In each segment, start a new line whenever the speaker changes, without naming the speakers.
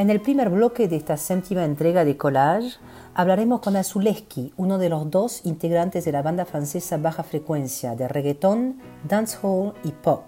En el primer bloque de esta séptima entrega de Collage hablaremos con Azuleski, uno de los dos integrantes de la banda francesa Baja Frecuencia de reggaeton, dancehall y pop,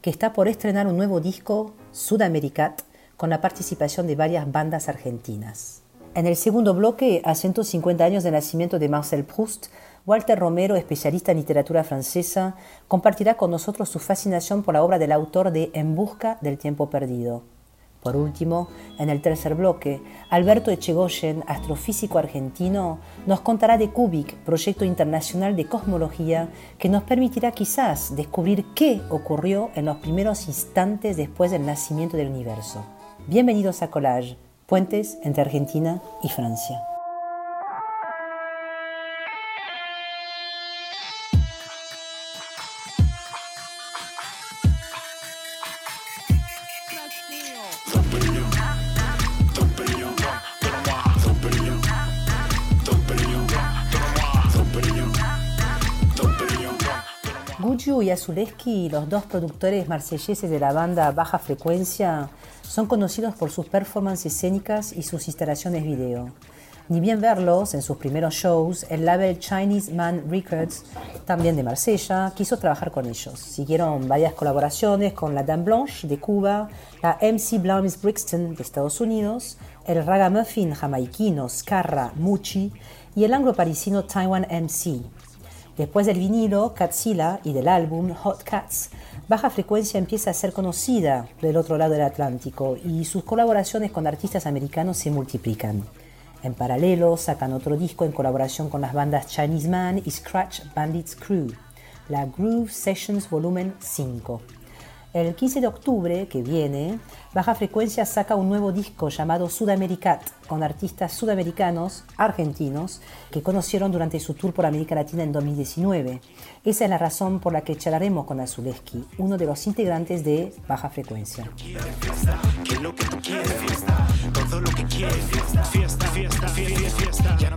que está por estrenar un nuevo disco, Sudamericat, con la participación de varias bandas argentinas. En el segundo bloque, a 150 años de nacimiento de Marcel Proust, Walter Romero, especialista en literatura francesa, compartirá con nosotros su fascinación por la obra del autor de En busca del tiempo perdido. Por último, en el tercer bloque, Alberto Echegoyen, astrofísico argentino, nos contará de CUBIC, proyecto internacional de cosmología que nos permitirá quizás descubrir qué ocurrió en los primeros instantes después del nacimiento del universo. Bienvenidos a Collage, puentes entre Argentina y Francia. Y Azuleski, los dos productores marselleses de la banda Baja Frecuencia, son conocidos por sus performances escénicas y sus instalaciones video. Ni bien verlos en sus primeros shows, el label Chinese Man Records, también de Marsella, quiso trabajar con ellos. Siguieron varias colaboraciones con la Dame Blanche de Cuba, la MC Blums Brixton de Estados Unidos, el ragamuffin jamaiquino Scarra Mucci y el anglo-parisino Taiwan MC. Después del vinilo Catzilla y del álbum Hot Cats, Baja Frecuencia empieza a ser conocida del otro lado del Atlántico y sus colaboraciones con artistas americanos se multiplican. En paralelo, sacan otro disco en colaboración con las bandas Chinese Man y Scratch Bandits Crew, la Groove Sessions Volumen 5. El 15 de octubre que viene, Baja Frecuencia saca un nuevo disco llamado Sudamericat, con artistas sudamericanos, argentinos, que conocieron durante su tour por América Latina en 2019. Esa es la razón por la que charlaremos con Azuleski, uno de los integrantes de Baja Frecuencia.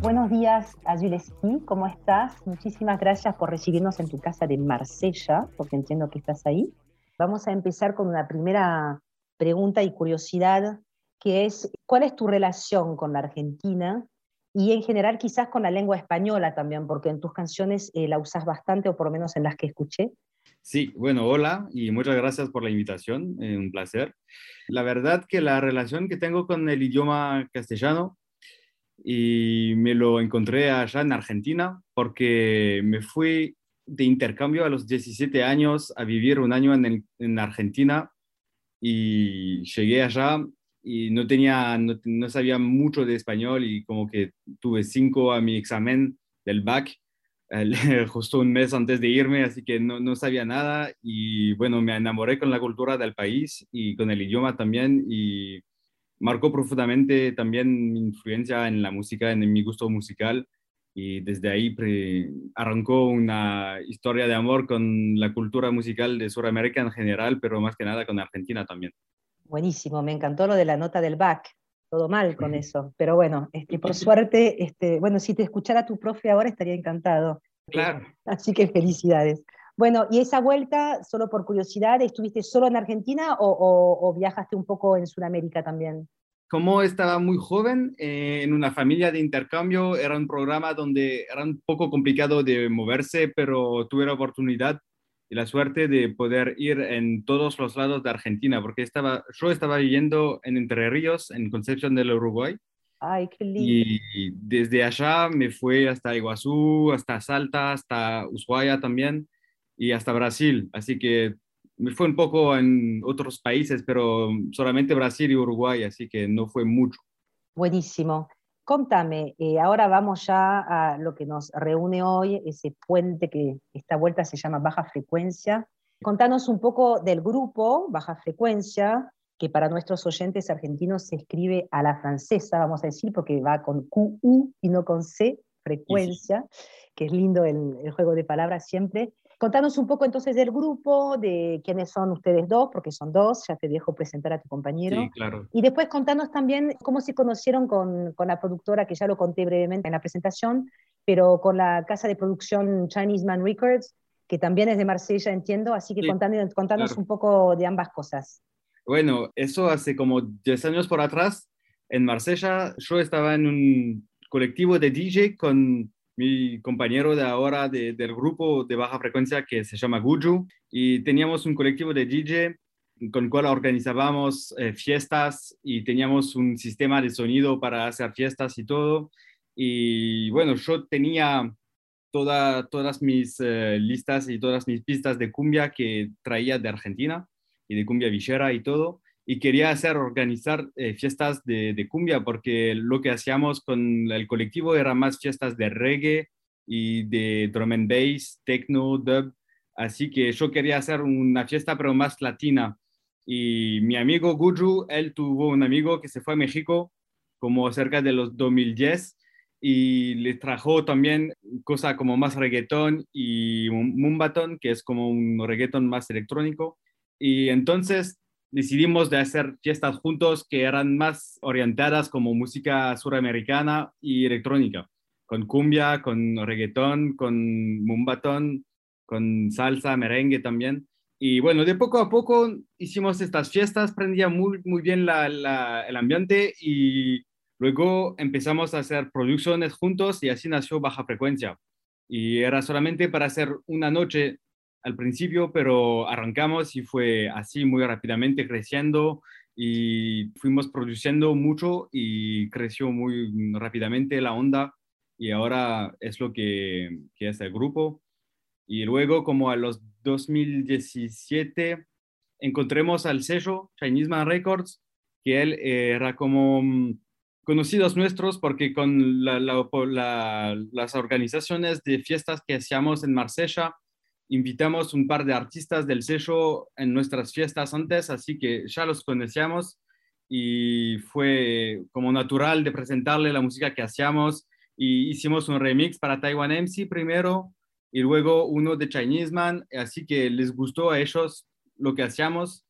Buenos días, Azuleski, ¿cómo estás? Muchísimas gracias por recibirnos en tu casa de Marsella, porque entiendo que estás ahí. Vamos a empezar con una primera pregunta y curiosidad, que es, ¿cuál es tu relación con la Argentina? Y en general quizás con la lengua española también, porque en tus canciones eh, la usas bastante, o por lo menos en las que escuché.
Sí, bueno, hola y muchas gracias por la invitación, eh, un placer. La verdad que la relación que tengo con el idioma castellano y me lo encontré allá en Argentina porque me fui de intercambio a los 17 años a vivir un año en, en Argentina y llegué allá y no tenía, no, sabía mucho de español y como que tuve cinco a mi examen del BAC justo un mes antes de irme, así que no, no, sabía nada y bueno, me enamoré con la cultura del país y con el idioma también y marcó profundamente también mi influencia en la música, en mi gusto musical y desde ahí arrancó una historia de amor con la cultura musical de Sudamérica en general, pero más que nada con Argentina también.
Buenísimo, me encantó lo de la nota del back. Todo mal con eso, pero bueno, este, por suerte, este, bueno, si te escuchara tu profe ahora estaría encantado.
Claro.
Así que felicidades. Bueno, y esa vuelta, solo por curiosidad, ¿estuviste solo en Argentina o, o viajaste un poco en Sudamérica también?
Como estaba muy joven eh, en una familia de intercambio, era un programa donde era un poco complicado de moverse, pero tuve la oportunidad y la suerte de poder ir en todos los lados de Argentina, porque estaba, yo estaba viviendo en Entre Ríos, en Concepción del Uruguay.
Ay, qué lindo.
Y desde allá me fui hasta Iguazú, hasta Salta, hasta Ushuaia también y hasta Brasil. Así que fue un poco en otros países, pero solamente Brasil y Uruguay, así que no fue mucho.
Buenísimo. Contame, eh, ahora vamos ya a lo que nos reúne hoy, ese puente que esta vuelta se llama Baja Frecuencia. Contanos un poco del grupo Baja Frecuencia, que para nuestros oyentes argentinos se escribe a la francesa, vamos a decir, porque va con QU y no con C, frecuencia, que es lindo el, el juego de palabras siempre. Contanos un poco entonces del grupo, de quiénes son ustedes dos, porque son dos, ya te dejo presentar a tu compañero.
Sí, claro.
Y después contanos también cómo se conocieron con, con, la productora, que ya lo conté brevemente en la presentación, pero con la casa de producción Chinese Man Records, que también es de Marsella, entiendo, así que contanos, un poco de ambas cosas.
Bueno, eso hace como 10 años por atrás en Marsella, yo estaba en un colectivo de DJ con mi compañero de ahora del grupo de baja frecuencia que se llama Guju y teníamos un colectivo de DJ con cual organizábamos eh, fiestas y teníamos un sistema de sonido para hacer fiestas y todo. Y bueno, yo tenía toda, todas mis eh, listas y todas mis pistas de cumbia que traía de Argentina y de cumbia villera y todo. Y quería hacer, organizar eh, fiestas de, cumbia porque lo que hacíamos con el colectivo era más fiestas de reggae y de drum and bass, techno, dub. Así que yo quería hacer una fiesta pero más latina. Y mi amigo Guju, él tuvo un amigo que se fue a México como cerca de los 2010 y le trajo también cosa como más reggaetón y un mumbatón, que es como un reggaetón más electrónico. Y entonces decidimos de hacer fiestas juntos que eran más orientadas como música suramericana y electrónica, con cumbia, con reggaetón, con mumbatón, con salsa, merengue también. Y bueno, de poco a poco hicimos estas fiestas, prendía muy, muy bien el ambiente y Luego empezamos a hacer producciones juntos y así nació Baja Frecuencia. Y era solamente para hacer una noche al principio, pero arrancamos y fue así muy rápidamente creciendo y fuimos produciendo mucho y creció muy rápidamente la onda y ahora es lo que, que es el grupo. Y luego como a los 2017 encontremos al sello Chinese Man Records, que él era como conocidos nuestros porque con las organizaciones de fiestas que hacíamos en Marsella, invitamos un par de artistas del sello en nuestras fiestas antes, así que ya los conocíamos y fue como natural de presentarle la música que hacíamos y hicimos un remix para Taiwan MC primero y luego uno de Chinese Man, así que les gustó a ellos lo que hacíamos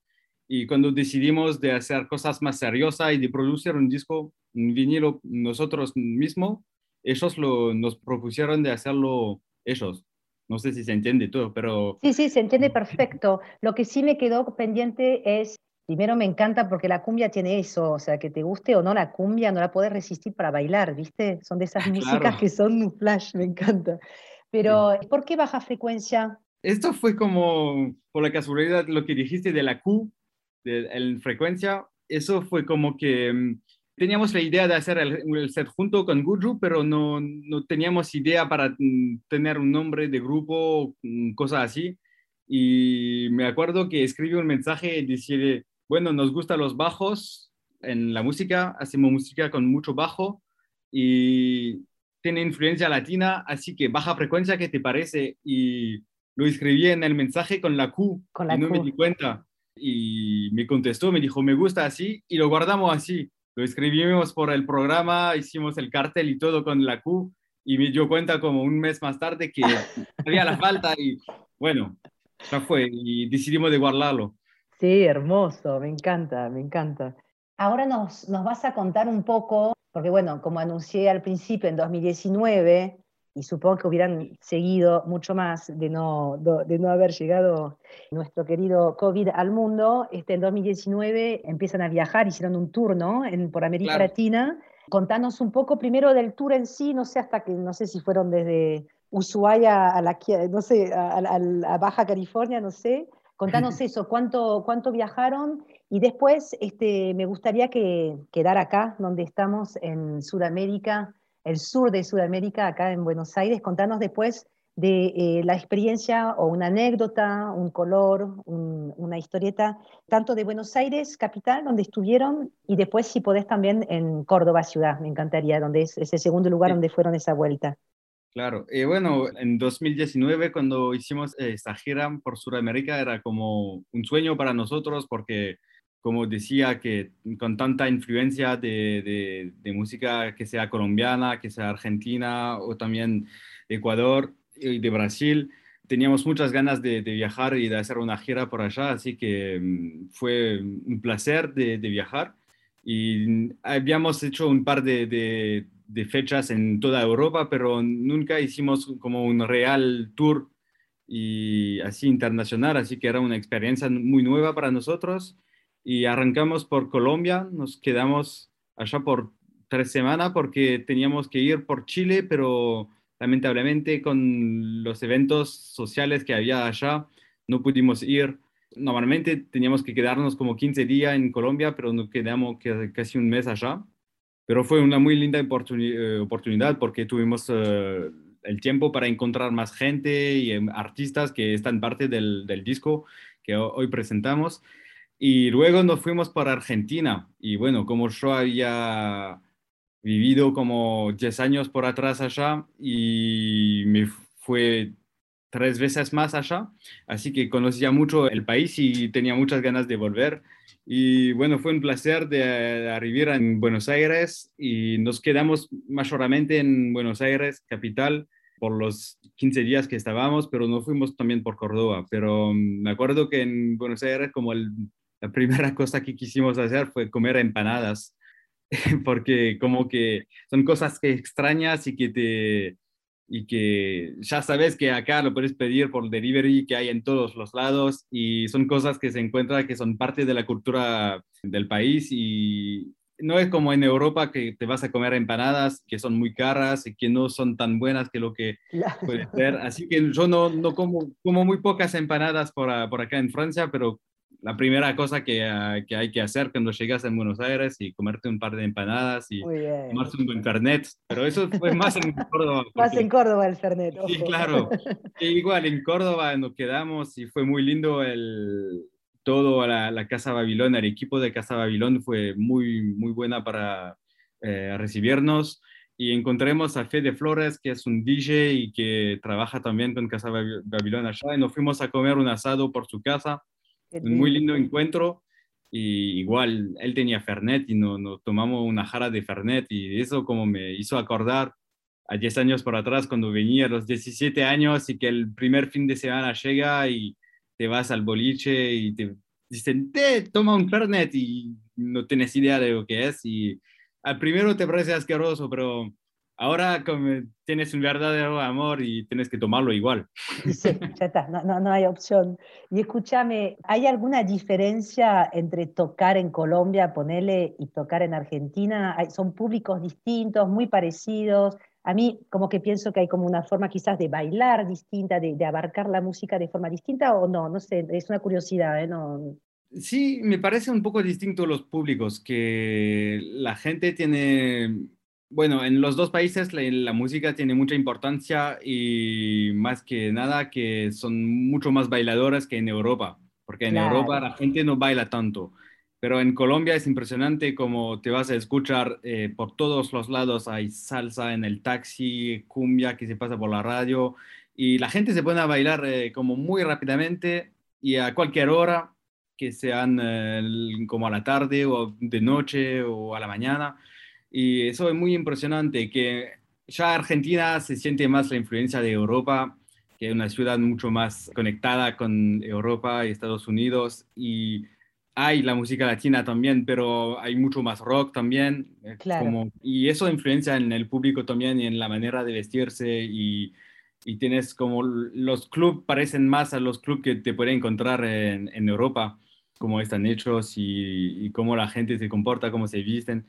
y cuando decidimos de hacer cosas más seriosas y de producir un disco, un vinilo nosotros mismos, ellos lo, nos propusieron de hacerlo ellos. No sé si se entiende todo, pero...
Sí, sí, se entiende perfecto. Lo que sí me quedó pendiente es, primero me encanta porque la cumbia tiene eso, o sea, que te guste o no la cumbia, no la puedes resistir para bailar, ¿viste? Son de esas músicas que son un flash, me encanta. Pero, ¿por qué baja frecuencia?
Esto fue como, por la casualidad, lo que dijiste de la Q, en frecuencia, eso fue como que mm, teníamos la idea de hacer el, set junto con Guru, pero no, no, teníamos idea para mm, tener un nombre de grupo, mm, cosas así. Y me acuerdo que escribí un mensaje y decía, bueno, nos gustan los bajos en la música, hacemos música con mucho bajo y tiene influencia latina, así que baja frecuencia, ¿qué te parece? Y lo escribí en el mensaje con la Q con la y no me di cuenta y me contestó, me dijo, me gusta así y lo guardamos así. Lo escribimos por el programa, hicimos el cartel y todo con la Q y me dio cuenta como un mes más tarde que había la falta y bueno, ya fue y decidimos de guardarlo.
Sí, hermoso, me encanta, me encanta. Ahora nos, nos vas a contar un poco, porque bueno, como anuncié al principio, en 2019 y supongo que hubieran seguido mucho más de no, de no haber llegado nuestro querido COVID al mundo. Este, en 2019 empiezan a viajar, hicieron un tour ¿no? en, por América Latina. Contanos un poco primero del tour en sí, no sé hasta que, no sé si fueron desde Ushuaia a la, no sé, a, Baja California, no sé. Contanos eso, cuánto, cuánto viajaron y después este, me gustaría que quedar acá, donde estamos en Sudamérica, el sur de Sudamérica, acá en Buenos Aires. Contanos después de eh, la experiencia o una anécdota, un color, una historieta, tanto de Buenos Aires, capital, donde estuvieron, y después si podés también en Córdoba, ciudad, me encantaría, donde es ese segundo lugar donde fueron esa vuelta.
Claro, eh, bueno, en 2019 cuando hicimos eh, esta gira por Sudamérica era como un sueño para nosotros porque como decía, que con tanta influencia de, de, música que sea colombiana, que sea argentina o también de Ecuador y de Brasil, teníamos muchas ganas de, viajar y de hacer una gira por allá, así que mm, fue un placer de, viajar. Y habíamos hecho un par de, fechas en toda Europa, pero nunca hicimos como un real tour y así internacional, así que era una experiencia muy nueva para nosotros y arrancamos por Colombia, nos quedamos allá por tres semanas porque teníamos que ir por Chile, pero lamentablemente con los eventos sociales que había allá no pudimos ir. Normalmente teníamos que quedarnos como 15 días en Colombia, pero nos quedamos casi un mes allá. Pero fue una muy linda eh, oportunidad porque tuvimos eh, el tiempo para encontrar más gente y em, artistas que están parte del, del disco que hoy presentamos. Y luego nos fuimos para Argentina. Y bueno, como yo había vivido como 10 años por atrás allá y me fue tres veces más allá, así que conocía mucho el país y tenía muchas ganas de volver. Y bueno, fue un placer de, arribar en Buenos Aires y nos quedamos mayormente en Buenos Aires, capital, por los 15 días que estábamos, pero no fuimos también por Córdoba. Pero mm, me acuerdo que en Buenos Aires como la primera cosa que quisimos hacer fue comer empanadas porque como que son cosas que extrañas y que te y que ya sabes que acá lo puedes pedir por delivery que hay en todos los lados y son cosas que se encuentran que son parte de la cultura del país y no es como en Europa que te vas a comer empanadas que son muy caras y que no son tan buenas que lo que puede ser. Así que yo no, no como, como muy pocas empanadas por, por acá en Francia, pero la primera cosa que, ah, que, hay que hacer cuando llegas a Buenos Aires y comerte un par de empanadas y tomarse un buen fernet. Pero eso fue más en Córdoba.
más en Córdoba el fernet.
Sí, claro. igual en Córdoba nos quedamos y fue muy lindo el, todo la, la, Casa Babilón, el equipo de Casa Babilón fue muy, muy buena para eh, recibirnos. Y encontremos a Fede Flores, que es un DJ y que trabaja también con Casa Babilón allá. Y nos fuimos a comer un asado por su casa un muy lindo encuentro. Y igual él tenía Fernet y nos, nos tomamos una jara de Fernet y eso como me hizo acordar a 10 años por atrás cuando venía a los 17 años y que el primer fin de semana llega y te vas al boliche y te dicen, te toma un Fernet y no tienes idea de lo que es y al primero te parece asqueroso, pero Ahora como tienes un verdadero amor y tienes que tomarlo igual.
Sí, ya está, no, no, hay opción. Y escúchame, ¿hay alguna diferencia entre tocar en Colombia, ponerle, y tocar en Argentina? ¿Son públicos distintos, muy parecidos? A mí como que pienso que hay como una forma quizás de bailar distinta, de, de abarcar la música de forma distinta o no, no sé, es una curiosidad, ¿eh? No,
Sí, me parece un poco distinto los públicos, que la gente tiene bueno, en los dos países la, música tiene mucha importancia y más que nada que son mucho más bailadoras que en Europa, porque en Europa la gente no baila tanto, pero en Colombia es impresionante como te vas a escuchar eh, por todos los lados, hay salsa en el taxi, cumbia que se pasa por la radio y la gente se pone a bailar eh, como muy rápidamente y a cualquier hora, que sean eh, como a la tarde o de noche o a la mañana y eso es muy impresionante, que ya Argentina se siente más la influencia de Europa, que es una ciudad mucho más conectada con Europa y Estados Unidos. Y hay la música latina también, pero hay mucho más rock también. Eh, como, y eso influencia en el público también y en la manera de vestirse. Y, y tienes como los clubs parecen más a los clubs que te pueden encontrar en, en Europa, cómo están hechos y, y, cómo la gente se comporta, cómo se visten.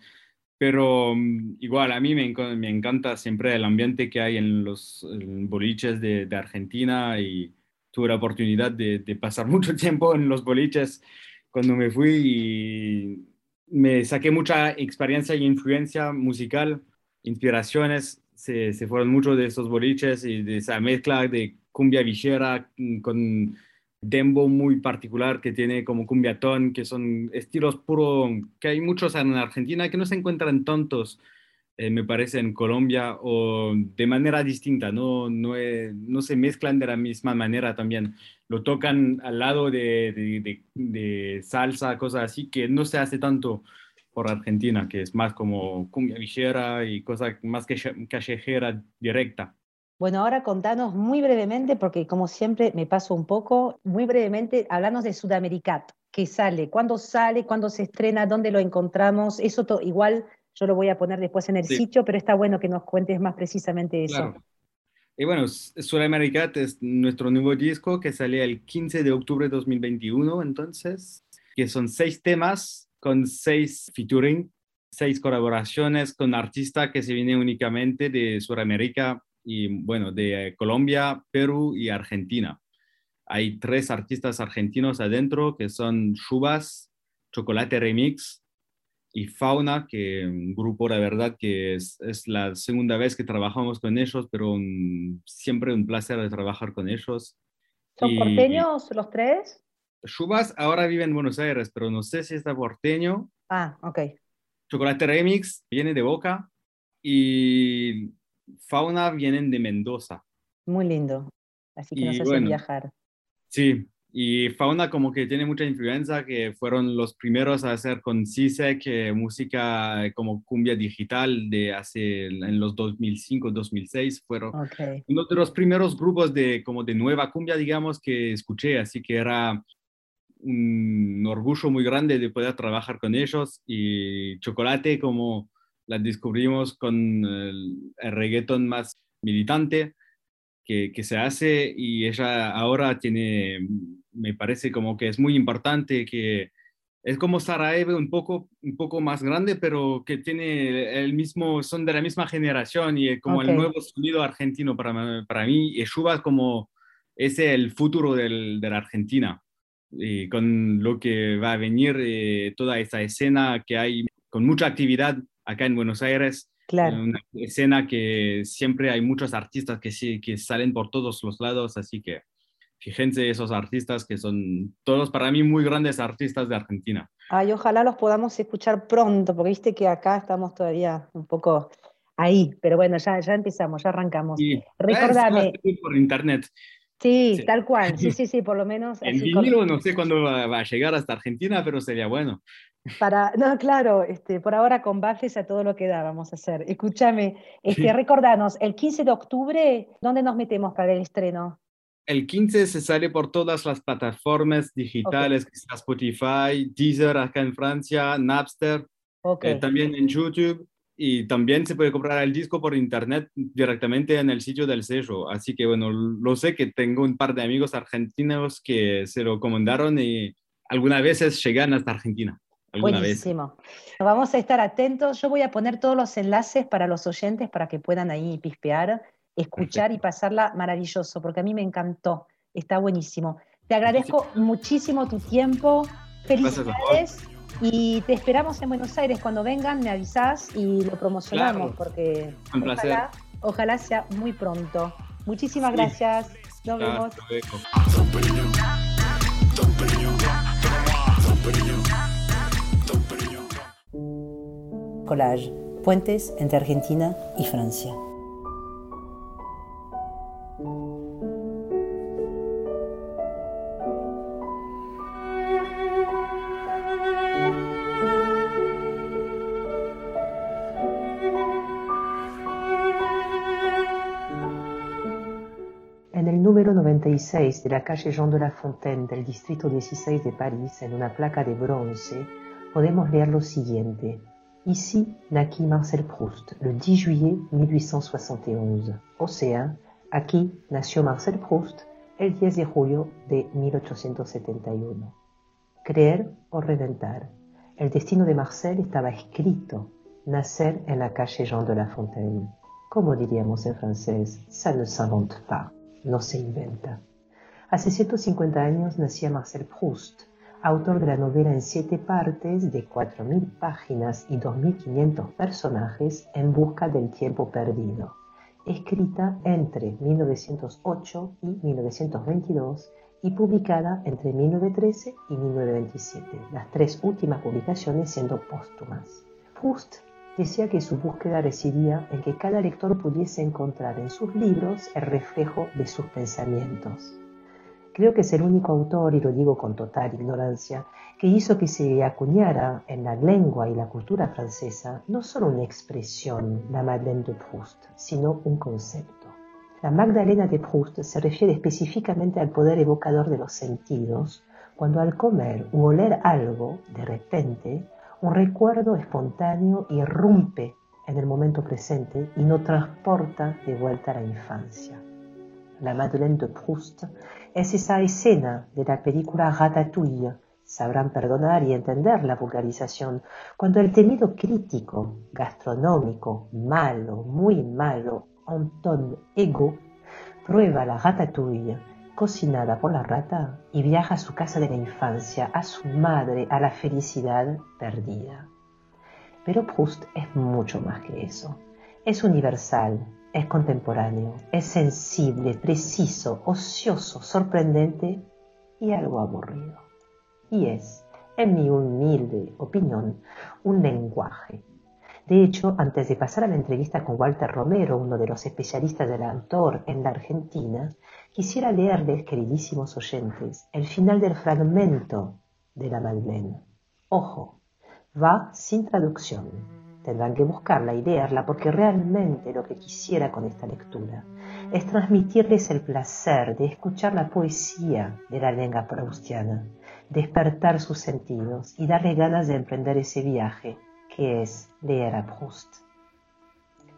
Pero mm, igual, a mí me, me, encanta siempre el ambiente que hay en los boliches de, de, Argentina y tuve la oportunidad de, de, pasar mucho tiempo en los boliches. Cuando me fui y me saqué mucha experiencia y influencia musical, inspiraciones, se, se fueron mucho de esos boliches y de esa mezcla de cumbia villera mm, con dembo muy particular que tiene como cumbiatón, que son estilos puro, que hay muchos en Argentina que no se encuentran tantos, eh, me parece, en Colombia o de manera distinta, no, no, no, se mezclan de la misma manera también. Lo tocan al lado de, de, de, salsa, cosas así, que no se hace tanto por Argentina, que es más como cumbia villera y cosas más que callejera directa.
Bueno, ahora contanos muy brevemente, porque como siempre me paso un poco, muy brevemente, hablanos de Sudamericat, ¿qué sale? ¿Cuándo sale? ¿Cuándo se estrena? ¿Dónde lo encontramos? Eso igual yo lo voy a poner después en el sitio, pero está bueno que nos cuentes más precisamente eso. Claro.
Y bueno, Sudamericat es nuestro nuevo disco que sale el 15 de octubre de 2021, entonces, que son seis temas con seis featuring seis colaboraciones con artistas que se vienen únicamente de Sudamérica y, bueno, de Colombia, Perú y Argentina. Hay tres artistas argentinos adentro que son Chubas, Chocolate Remix y Fauna, que un grupo, la verdad, que es, la segunda vez que trabajamos con ellos, pero siempre un placer de trabajar con ellos.
¿Son porteños los tres?
Chubas ahora vive en Buenos Aires, pero no sé si está porteño.
Ah, ok.
Chocolate Remix viene de Boca y Fauna vienen de Mendoza.
Muy lindo. Así que nos hacen viajar.
Sí, y Fauna como que tiene mucha influencia, que fueron los primeros a hacer con CISEC eh, música como cumbia digital de hace, en los 2005, 2006, fueron uno de los primeros grupos de como de nueva cumbia, digamos, que escuché, así que era un orgullo muy grande de poder trabajar con ellos y Chocolate como la descubrimos con el, reggaeton más militante que, que, se hace y ella ahora tiene, me parece como que es muy importante que es como Sarajevo un poco, un poco más grande, pero que tiene el mismo, son de la misma generación y como el nuevo sonido argentino para, para mí. Y Shuba como es el futuro del, de la Argentina y con lo que va a venir, eh, toda esa escena que hay con mucha actividad acá en Buenos Aires.
Claro.
Una escena que siempre hay muchos artistas que, sí, que salen por todos los lados, así que fíjense esos artistas que son todos para mí muy grandes artistas de Argentina.
Ay, ojalá los podamos escuchar pronto, porque viste que acá estamos todavía un poco ahí, pero bueno, ya, ya empezamos, ya arrancamos.
Sí. Recordame. Por internet.
Sí, tal cual, sí, sí, sí, por lo menos.
En vinilo no sé cuándo va, a llegar hasta Argentina, pero sería bueno.
Para, no, claro, este, por ahora con bases a todo lo que da vamos a hacer. Escúchame, este, recordanos, el 15 de octubre, ¿dónde nos metemos para el estreno?
El 15 se sale por todas las plataformas digitales, Spotify, Deezer acá en Francia, Napster, eh, también en YouTube y también se puede comprar el disco por internet directamente en el sitio del sello. Así que bueno, lo sé que tengo un par de amigos argentinos que se lo comandaron y algunas veces llegan hasta Argentina.
Buenísimo. Vamos a estar atentos. Yo voy a poner todos los enlaces para los oyentes para que puedan ahí pispear, escuchar y pasarla maravilloso, porque a mí me encantó. Está buenísimo. Te agradezco muchísimo tu tiempo. Felicidades. Y te esperamos en Buenos Aires. Cuando vengan, me avisás y lo promocionamos porque ojalá, sea muy pronto. Muchísimas gracias. Nos vemos. Puentes entre Argentina y Francia. número 96 de la calle Jean de la Fontaine del distrito 16 de París, en una placa de bronce, podemos leer lo siguiente. Ici naquit Marcel Proust le 10 juillet 1871. O sea, aquí nació Marcel Proust el 10 de julio de 1871. Creer o reventar. El destino de Marcel estaba escrito, nacer en la calle Jean de la Fontaine. Como diríamos en francés, ça ne s'invente pas no se inventa. Hace 150 años nacía Marcel Proust, autor de la novela en siete partes de 4.000 páginas y 2.500 personajes en busca del tiempo perdido, escrita entre 1908 y 1922 y publicada entre 1913 y 1927, las tres últimas publicaciones siendo póstumas. Proust decía que su búsqueda residía en que cada lector pudiese encontrar en sus libros el reflejo de sus pensamientos. Creo que es el único autor, y lo digo con total ignorancia, que hizo que se acuñara en la lengua y la cultura francesa no solo una expresión, la Madeleine de Proust, sino un concepto. La Magdalena de Proust se refiere específicamente al poder evocador de los sentidos, cuando al comer u oler algo, de repente, un recuerdo espontáneo irrumpe en el momento presente y nos transporta de vuelta a la infancia. La Madeleine de Proust es esa escena de la película Ratatouille, sabrán perdonar y entender la vulgarización cuando el temido crítico gastronómico malo, muy malo, Anton Ego, prueba la ratatouille cocinada por la rata y viaja a su casa de la infancia, a su madre, a la felicidad perdida. Pero Proust es mucho más que eso. Es universal, es contemporáneo, es sensible, preciso, ocioso, sorprendente y algo aburrido. Y es, en mi humilde opinión, un lenguaje. De hecho, antes de pasar a la entrevista con Walter Romero, uno de los especialistas del autor en la Argentina, quisiera leerles, queridísimos oyentes, el final del fragmento de la Madeleine. Ojo, va sin traducción. Tendrán que buscarla y leerla porque realmente lo que quisiera con esta lectura es transmitirles el placer de escuchar la poesía de la lengua proustiana, despertar sus sentidos y darle ganas de emprender ese viaje que es leer à Proust.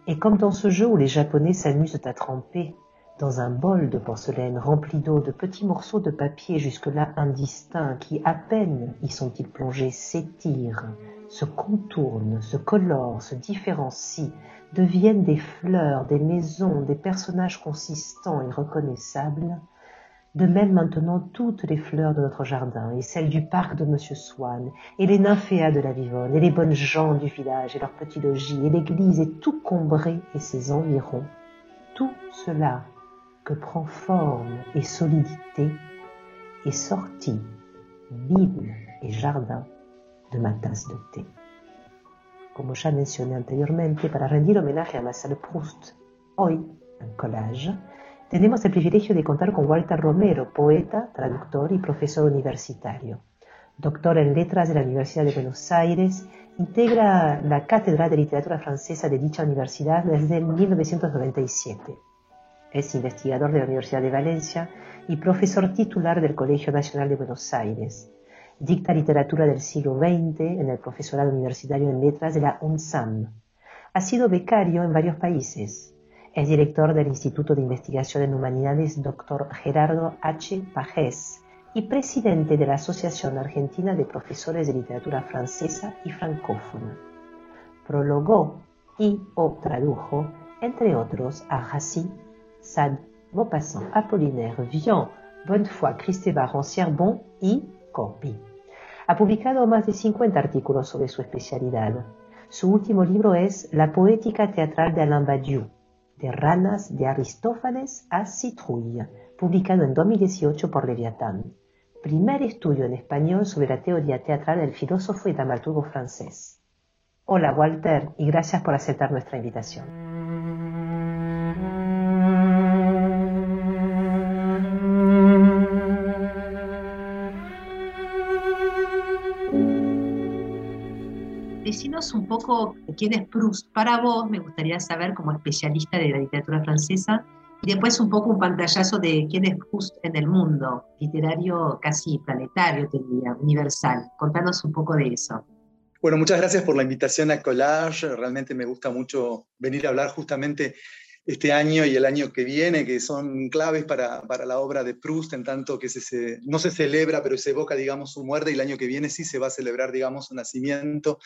Et comme dans ce jeu où les Japonais s'amusent à tremper dans un bol de porcelaine rempli d'eau de petits morceaux de papier jusque-là indistincts qui, à peine y sont-ils plongés, s'étirent, se contournent, se colorent, se différencient, deviennent des fleurs, des maisons, des personnages consistants et reconnaissables, de même maintenant toutes les fleurs de notre jardin et celles du parc de Monsieur Swann et les nymphéas de la Vivonne et les bonnes gens du village et leurs petits logis et l'église et tout Combré et ses environs, tout cela que prend forme et solidité est sorti, Bible et jardin, de ma tasse de té. Como ya mencioné anteriormente, para rendir homenaje a Marcel Proust, hoy, en collage, tenemos el privilegio de contar con Walter Romero, poeta, traductor y profesor universitario. Doctor en letras de la Universidad de Buenos Aires, integra la Cátedra de Literatura Francesa de dicha universidad desde 1997 es investigador de la Universidad de Valencia y profesor titular del Colegio Nacional de Buenos Aires. Dicta literatura del siglo XX en el profesorado universitario en letras de la UNSAM. Ha sido becario en varios países. Es director del Instituto de Investigación en Humanidades Dr. Gerardo H. Pajés y presidente de la Asociación Argentina de Profesores de Literatura Francesa y Francófona. Prologó y o tradujo, entre otros, a Rassi Sade, Maupassant, Apollinaire, Vian, Bonnefoy, Christeva, Rancière-Bon y Corpi. Ha publicado más de 50 artículos sobre su especialidad. Su último libro es La poética teatral de Alain Badiou, de ranas de Aristófanes a Citrouille, publicado en 2018 por Leviatán. Primer estudio en español sobre la teoría teatral del filósofo y dramaturgo francés. Hola Walter y gracias por aceptar nuestra invitación. Decinos un poco quién es Proust para vos, me gustaría saber como especialista de la literatura francesa, y después un poco un pantallazo de quién es Proust en el mundo, literario casi planetario, te diría, universal. Contanos un poco de eso.
Bueno, muchas gracias por la invitación a Collage. Realmente me gusta mucho venir a hablar justamente este año y el año que viene, que son claves para, para la obra de Proust, en tanto que se, no se celebra, pero se evoca, digamos, su muerte, y el año que viene sí se va a celebrar, digamos, su nacimiento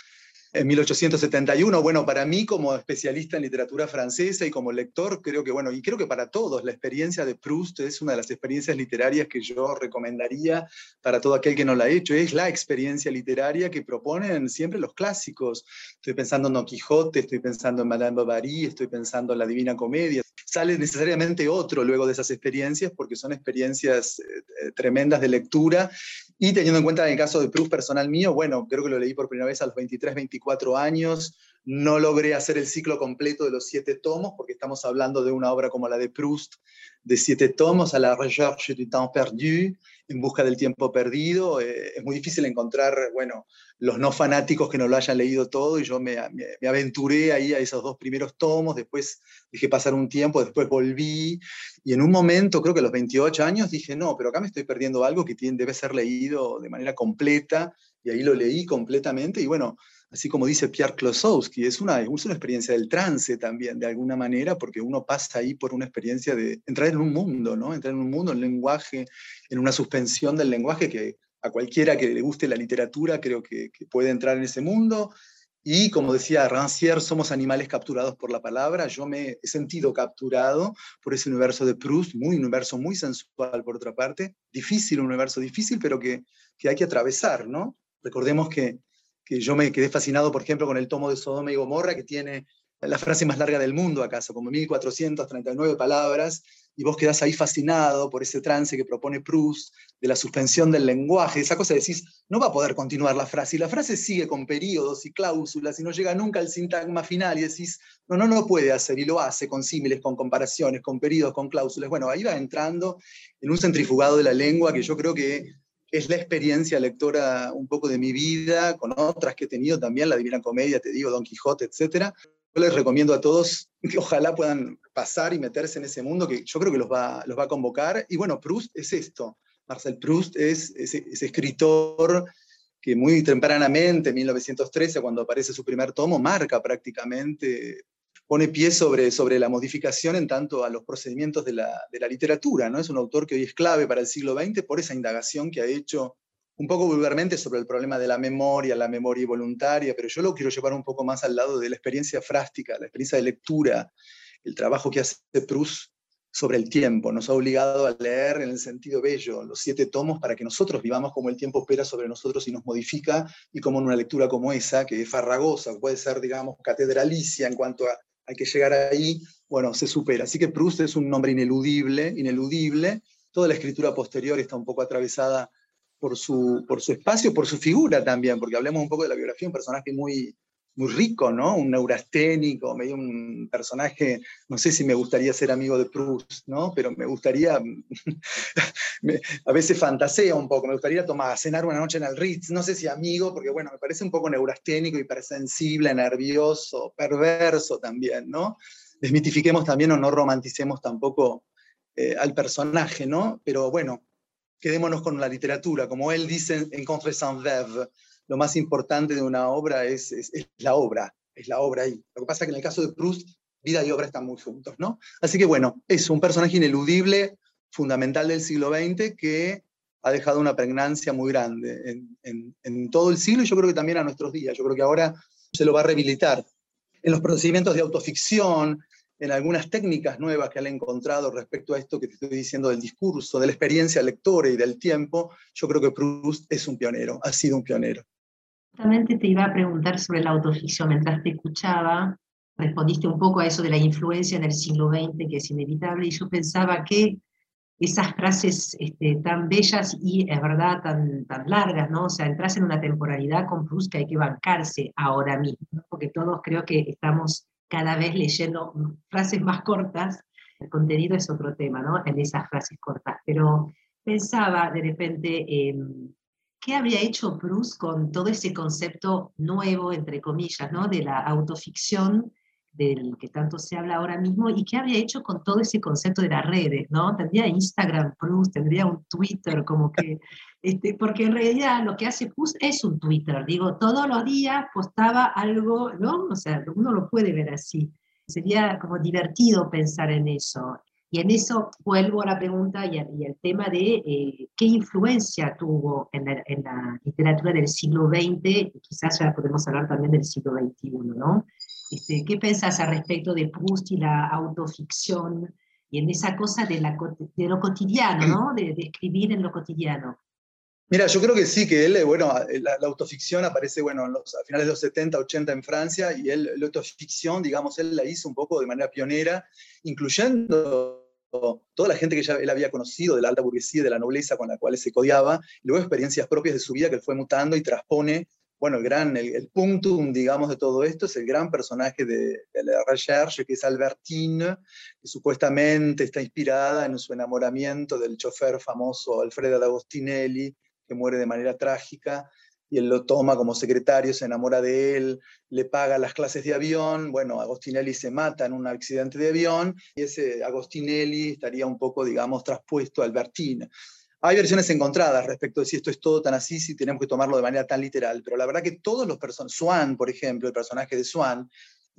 en 1871. Bueno, para mí como especialista en literatura francesa y como lector, creo que, bueno, y creo que para todos, la experiencia de Proust es una de las experiencias literarias que yo recomendaría para todo aquel que no la ha hecho. Es la experiencia literaria que proponen siempre los clásicos. Estoy pensando en Don Quijote, estoy pensando en Madame Bovary, estoy pensando en la Divina Comedia. Sale necesariamente otro luego de esas experiencias porque son experiencias eh, eh, tremendas de lectura y teniendo en cuenta en el caso de Proust personal mío, bueno, creo que lo leí por primera vez a los 23, 24 años, no logré hacer el ciclo completo de los siete tomos, porque estamos hablando de una obra como la de Proust, de siete tomos, a la recherche du temps perdu, en busca del tiempo perdido. Eh, es muy difícil encontrar, bueno, los no fanáticos que no lo hayan leído todo, y yo me, aventuré ahí a esos dos primeros tomos, después dejé pasar un tiempo, después volví, y en un momento, creo que a los 28 años, dije, no, pero acá me estoy perdiendo algo que tiene, debe ser leído de manera completa, y ahí lo leí completamente, y bueno, así como dice Pierre Klosowski, es una, es una experiencia del trance también, de alguna manera, porque uno pasa ahí por una experiencia de entrar en un mundo, ¿no? Entrar en un mundo, en lenguaje, en una suspensión del lenguaje que a cualquiera que le guste la literatura, creo que, puede entrar en ese mundo. Y como decía Rancière, somos animales capturados por la palabra. Yo me he sentido capturado por ese universo de Proust, muy universo muy sensual por otra parte, difícil, un universo difícil, pero que, que hay que atravesar, ¿no? Recordemos que, que yo me quedé fascinado, por ejemplo, con el tomo de Sodoma y Gomorra, que tiene la frase más larga del mundo acaso, como 1439 palabras, y vos quedás ahí fascinado por ese trance que propone Proust, de la suspensión del lenguaje, esa cosa decís, no va a poder continuar la frase, y la frase sigue con periodos y cláusulas, y no llega nunca al sintagma final, y decís, no, no, no puede hacer, y lo hace con símiles, con comparaciones, con periodos, con cláusulas. Bueno, ahí va entrando en un centrifugado de la lengua que yo creo que es la experiencia lectora un poco de mi vida, con otras que he tenido también, la Divina Comedia, te digo, Don Quijote, etcétera, yo les recomiendo a todos que ojalá puedan pasar y meterse en ese mundo que yo creo que los va, los va a convocar. Y bueno, Proust es esto. Marcel Proust es ese, escritor que muy tempranamente, en 1913, cuando aparece su primer tomo, marca prácticamente, pone pie sobre, sobre la modificación en tanto a los procedimientos de la, de la literatura. ¿no? Es un autor que hoy es clave para el siglo XX por esa indagación que ha hecho un poco vulgarmente sobre el problema de la memoria, la memoria voluntaria, pero yo lo quiero llevar un poco más al lado de la experiencia frástica, la experiencia de lectura, el trabajo que hace Proust sobre el tiempo. Nos ha obligado a leer en el sentido bello los siete tomos para que nosotros vivamos como el tiempo opera sobre nosotros y nos modifica, y como en una lectura como esa, que es farragosa, puede ser, digamos, catedralicia en cuanto a hay que llegar ahí, bueno, se supera. Así que Proust es un nombre ineludible, ineludible. Toda la escritura posterior está un poco atravesada por su, por su espacio, por su figura también, porque hablemos un poco de la biografía, un personaje muy, muy rico, ¿no? Un neurasténico, medio un personaje, no sé si me gustaría ser amigo de Proust, ¿no? Pero me gustaría, a veces fantasea un poco, me gustaría tomar, cenar una noche en el Ritz, no sé si amigo, porque bueno, me parece un poco neurasténico, hipersensible, nervioso, perverso también, ¿no? Desmitifiquemos también o no romanticemos tampoco eh, al personaje, ¿no? Pero bueno, quedémonos con la literatura. Como él dice en Contre sans verve, lo más importante de una obra es, es, la obra, es la obra ahí. Lo que pasa es que en el caso de Proust, vida y obra están muy juntos, ¿no? Así que bueno, es un personaje ineludible, fundamental del siglo XX, que ha dejado una pregnancia muy grande en, en, en todo el siglo y yo creo que también a nuestros días. Yo creo que ahora se lo va a rehabilitar. En los procedimientos de autoficción, en algunas técnicas nuevas que han encontrado respecto a esto que te estoy diciendo del discurso, de la experiencia lectora y del tiempo, yo creo que Proust es un pionero, ha sido un pionero.
Justamente te iba a preguntar sobre la autoficción. Mientras te escuchaba, respondiste un poco a eso de la influencia en el siglo XX, que es inevitable, y yo pensaba que esas frases este, tan bellas y, es verdad, tan, tan largas, ¿no? O sea, entras en una temporalidad con Proust que hay que bancarse ahora mismo, porque todos creo que estamos cada vez leyendo frases más cortas, el contenido es otro tema, ¿no? En esas frases cortas. Pero pensaba de repente, ¿qué habría hecho Proust con todo ese concepto nuevo, entre comillas, ¿no? De la autoficción del que tanto se habla ahora mismo, y qué habría hecho con todo ese concepto de las redes, ¿no? Tendría Instagram Plus, tendría un Twitter, como que, este, porque en realidad lo que hace Plus es un Twitter, digo, todos los días postaba algo, ¿no? O sea, uno lo puede ver así. Sería como divertido pensar en eso. Y en eso vuelvo a la pregunta y, al, tema de eh, qué influencia tuvo en la, en la, literatura del siglo XX, y quizás ya podemos hablar también del siglo XXI, ¿no? Este, ¿Qué pensás al respecto de Proust y la autoficción y en esa cosa de, la, de lo cotidiano, ¿no? de, escribir en lo cotidiano?
Mira, yo creo que sí, que él, bueno, la, autoficción aparece, bueno, a finales de los 70, 80 en Francia, y él, la autoficción, digamos, él la hizo un poco de manera pionera, incluyendo toda la gente que ya él había conocido de la alta burguesía, de la nobleza con la cual se codiaba, y luego experiencias propias de su vida que él fue mutando y transpone bueno, el gran, el, puntum, digamos, de todo esto es el gran personaje de, la recherche, que es Albertine, que supuestamente está inspirada en su enamoramiento del chofer famoso Alfredo Agostinelli, que muere de manera trágica, y él lo toma como secretario, se enamora de él, le paga las clases de avión, bueno, Agostinelli se mata en un accidente de avión, y ese Agostinelli estaría un poco, digamos, traspuesto a Albertine. Hay versiones encontradas respecto de si esto es todo tan así, si tenemos que tomarlo de manera tan literal, pero la verdad que todos los personajes, Swan, por ejemplo, el personaje de Swan,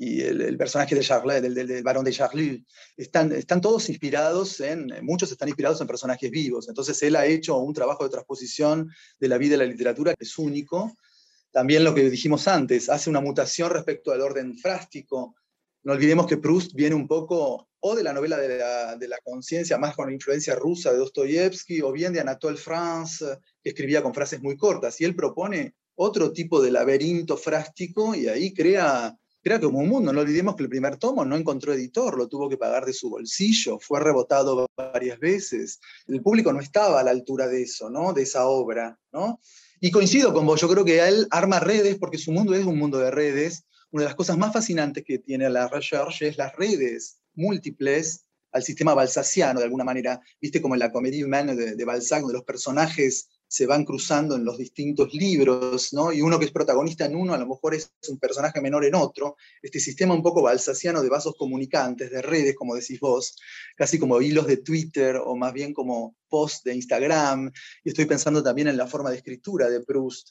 y el, personaje de Charlet, del, del, barón de Charlie, están, están todos inspirados en, muchos están inspirados en personajes vivos. Entonces él ha hecho un trabajo de transposición de la vida y la literatura que es único. También lo que dijimos antes, hace una mutación respecto al orden frástico. No olvidemos que Proust viene un poco o de la novela de la, de la conciencia, más con la influencia rusa de Dostoyevsky, o bien de Anatole France, que escribía con frases muy cortas. Y él propone otro tipo de laberinto frástico y ahí crea Crea como un mundo. No olvidemos que el primer tomo no encontró editor, lo tuvo que pagar de su bolsillo, fue rebotado varias veces. El público no estaba a la altura de eso, ¿no? De esa obra, ¿no? Y coincido con vos, yo creo que él arma redes porque su mundo es un mundo de redes. Una de las cosas más fascinantes que tiene la recherche es las redes múltiples al sistema balsaciano, de alguna manera. Viste como en la comedia humaine de, de Balzac, donde los personajes se van cruzando en los distintos libros, ¿no? y uno que es protagonista en uno a lo mejor es un personaje menor en otro, este sistema un poco balsaciano de vasos comunicantes, de redes, como decís vos, casi como hilos de Twitter o más bien como posts de Instagram, y estoy pensando también en la forma de escritura de Proust,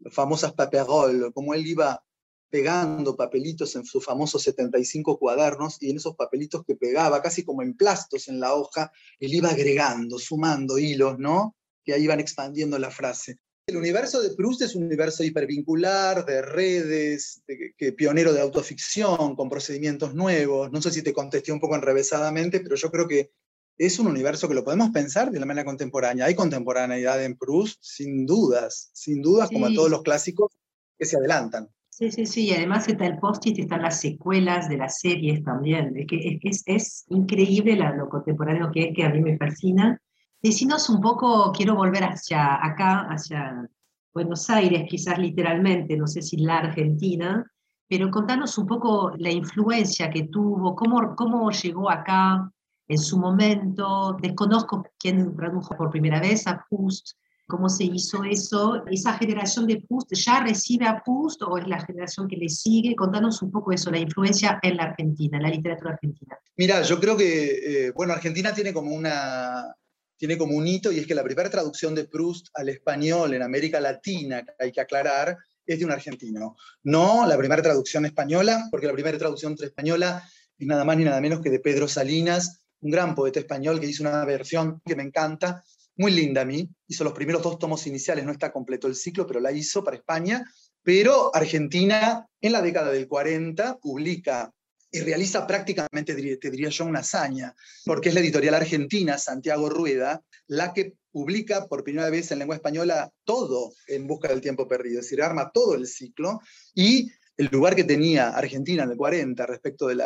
las famosas paperoles, como él iba pegando papelitos en sus famosos 75 cuadernos y en esos papelitos que pegaba, casi como en plastos en la hoja, él iba agregando, sumando hilos, ¿no? Que ahí van expandiendo la frase. El universo de Proust es un universo hipervincular, de redes, que, pionero de autoficción, con procedimientos nuevos. No sé si te contesté un poco enrevesadamente, pero yo creo que es un universo que lo podemos pensar de la manera contemporánea. Hay contemporaneidad en Proust, sin dudas, sin dudas, como en todos los clásicos que se adelantan.
Sí, sí, sí, y además está el post-it, están las secuelas de las series también. Es, que es, es increíble lo contemporáneo que es, que a mí me fascina. Decinos un poco, quiero volver hacia acá, hacia Buenos Aires, quizás literalmente, no sé si la Argentina, pero contanos un poco la influencia que tuvo, cómo, cómo llegó acá en su momento. Desconozco quién tradujo por primera vez a Proust, cómo se hizo eso. ¿Esa generación de Proust ya recibe a Proust o es la generación que le sigue? Contanos un poco eso, la influencia en la Argentina, en la literatura argentina.
Mira, yo creo que, eh, bueno, Argentina tiene como una tiene como un hito y es que la primera traducción de Proust al español en América Latina, hay que aclarar, es de un argentino. No la primera traducción española, porque la primera traducción española es nada más ni nada menos que de Pedro Salinas, un gran poeta español que hizo una versión que me encanta, muy linda a mí. Hizo los primeros dos tomos iniciales, no está completo el ciclo, pero la hizo para España. Pero Argentina, en la década del 40, publica y realiza prácticamente, te diría yo, una hazaña, porque es la editorial argentina, Santiago Rueda, la que publica por primera vez en lengua española todo en busca del tiempo perdido, es decir, arma todo el ciclo y el lugar que tenía Argentina en el 40 respecto del,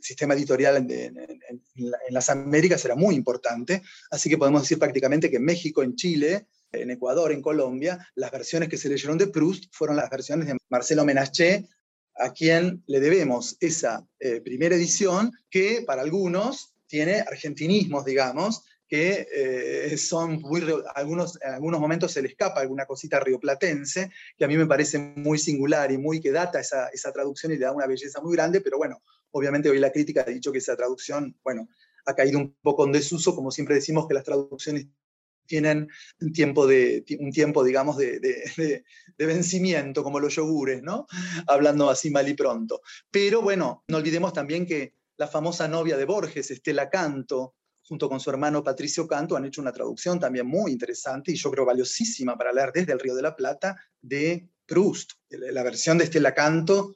sistema editorial en, las Américas era muy importante, así que podemos decir prácticamente que en México, en Chile, en Ecuador, en Colombia, las versiones que se leyeron de Proust fueron las versiones de Marcelo Menaché, a quien le debemos esa eh, primera edición que para algunos tiene argentinismos, digamos, que eh, son muy, algunos, en algunos momentos se le escapa alguna cosita rioplatense, que a mí me parece muy singular y muy que data esa, esa traducción y le da una belleza muy grande, pero bueno, obviamente hoy la crítica ha dicho que esa traducción, bueno, ha caído un poco en desuso, como siempre decimos que las traducciones tienen un tiempo, de, un tiempo digamos, de, de, vencimiento, como los yogures, ¿no? Hablando así mal y pronto. Pero bueno, no olvidemos también que la famosa novia de Borges, Estela Canto, junto con su hermano Patricio Canto, han hecho una traducción también muy interesante y yo creo valiosísima para leer desde el Río de la Plata de Proust. La versión de Estela Canto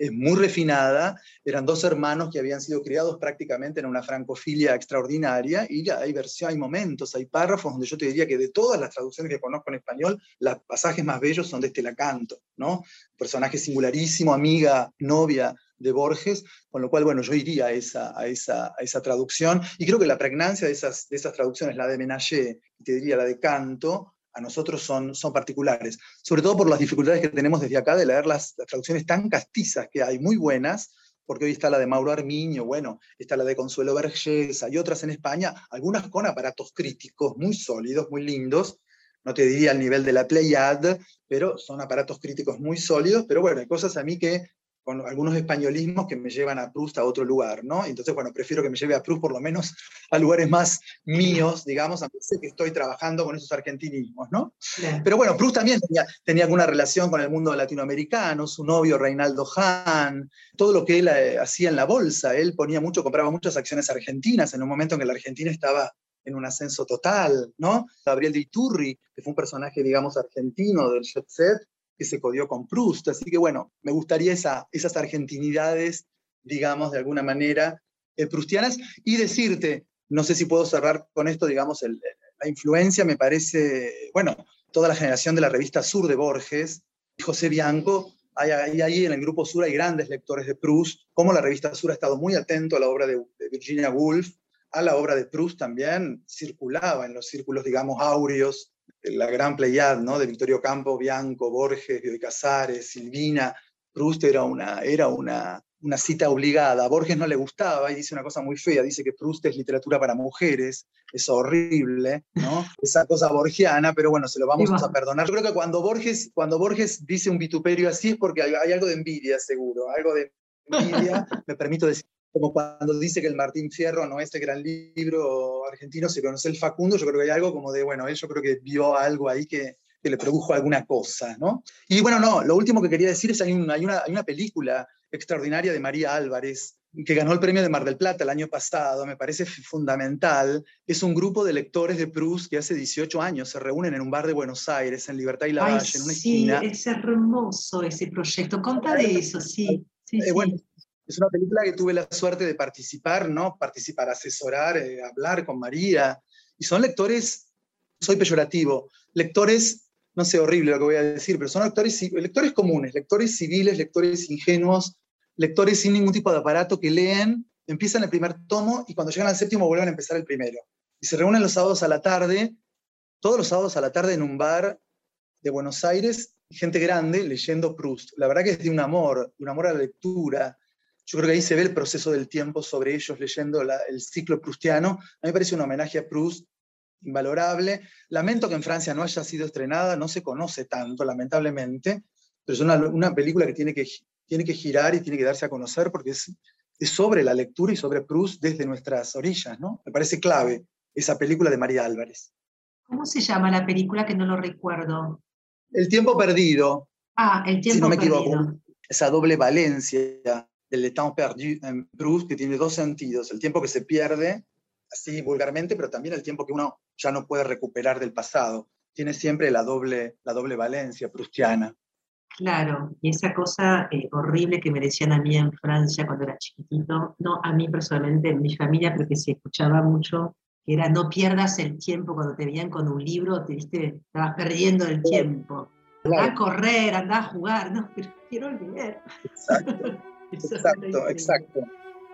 es muy refinada. Eran dos hermanos que habían sido criados prácticamente en una francofilia extraordinaria y ya hay versión, hay momentos, hay párrafos donde yo te diría que de todas las traducciones que conozco en español, los pasajes más bellos son de Estela Canto, ¿no? Personaje singularísimo, amiga, novia de Borges, con lo cual, bueno, yo iría a esa, a esa, a esa traducción y creo que la pregnancia de esas, de esas traducciones, la de Menagé te diría la de Canto, a nosotros son, son particulares, sobre todo por las dificultades que tenemos desde acá de leer las, traducciones tan castizas que hay, muy buenas, porque hoy está la de Mauro Armiño, bueno, está la de Consuelo Vergés, hay otras en España, algunas con aparatos críticos muy sólidos, muy lindos, no te diría al nivel de la Pleiad, pero son aparatos críticos muy sólidos, pero bueno, hay cosas a mí que con algunos españolismos que me llevan a Proust a otro lugar, ¿no? Entonces, bueno, prefiero que me lleve a Proust por lo menos a lugares más míos, digamos, aunque sé que estoy trabajando con esos argentinismos, ¿no? Pero bueno, Proust también tenía, tenía alguna relación con el mundo latinoamericano, su novio Reinaldo Hahn, todo lo que él eh, hacía en la bolsa, él ponía mucho, compraba muchas acciones argentinas en un momento en que la Argentina estaba en un ascenso total, ¿no? Gabriel de Iturri, que fue un personaje, digamos, argentino del jet set, que se codió con Proust. Así que bueno, me gustaría esa, esas argentinidades, digamos, de alguna manera, eh, prustianas. Y decirte, no sé si puedo cerrar con esto, digamos, la influencia, me parece, bueno, toda la generación de la revista Sur de Borges, José Bianco, ahí, ahí en el grupo Sur hay grandes lectores de Proust, como la revista Sur ha estado muy atento a la obra de, de Virginia Woolf, a la obra de Proust también circulaba en los círculos, digamos, áureos la gran playad, ¿no? De Victorio Campo, Bianco, Borges, Bioy Casares, Silvina. Proust era una, era una, una cita obligada. A Borges no le gustaba y dice una cosa muy fea, dice que Proust es literatura para mujeres, es horrible, ¿no? Esa cosa borgiana, pero bueno, se lo vamos a perdonar. Yo creo que cuando Borges, cuando Borges dice un vituperio así es porque hay, hay algo de envidia, seguro, algo de envidia, me permito decir como cuando dice que el Martín Fierro no este gran libro argentino, se conoce el Facundo, yo creo que hay algo como de, bueno, él yo creo que vio algo ahí que, que le produjo alguna cosa, ¿no? Y bueno, no, lo último que quería decir es hay, hay, una, hay una película extraordinaria de María Álvarez, que ganó el premio de Mar del Plata el año pasado, me parece fundamental. Es un grupo de lectores de Proust que hace 18 años se reúnen en un bar de Buenos Aires, en Libertad y Lavalle, en una
sí,
esquina.
es hermoso ese proyecto. Conta de eso, sí. sí,
eh, Bueno, es una película que tuve la suerte de participar, ¿no? Participar, asesorar, eh, hablar con María. Y son lectores, soy peyorativo, lectores, no sé, horrible lo que voy a decir, pero son lectores, lectores comunes, lectores civiles, lectores ingenuos, lectores sin ningún tipo de aparato que leen, empiezan el primer tomo y cuando llegan al séptimo vuelven a empezar el primero. Y se reúnen los sábados a la tarde, todos los sábados a la tarde en un bar de Buenos Aires, gente grande leyendo Proust. La verdad que es de un amor, un amor a la lectura, yo creo que ahí se ve el proceso del tiempo sobre ellos leyendo el ciclo prustiano. A mí me parece un homenaje a Proust invalorable. Lamento que en Francia no haya sido estrenada, no se conoce tanto, lamentablemente, pero es una, una película que tiene, que tiene que girar y tiene que darse a conocer porque es, es sobre la lectura y sobre Proust desde nuestras orillas. ¿no? Me parece clave esa película de María Álvarez.
¿Cómo se llama la película que no lo recuerdo?
El tiempo perdido.
Ah, el tiempo
si no me
perdido.
equivoco. Esa doble valencia del temps perdu en Proust, que tiene dos sentidos, el tiempo que se pierde, así vulgarmente, pero también el tiempo que uno ya no puede recuperar del pasado. Tiene siempre la doble, la doble valencia prustiana.
Claro, y esa cosa eh, horrible que me decían a mí en Francia cuando era chiquitito, no a mí personalmente, en mi familia, pero que se escuchaba mucho, que era no pierdas el tiempo cuando te veían con un libro, te viste, estabas perdiendo el tiempo. Anda a correr, anda a jugar, no, pero quiero leer.
Exacto. Exacto, exacto.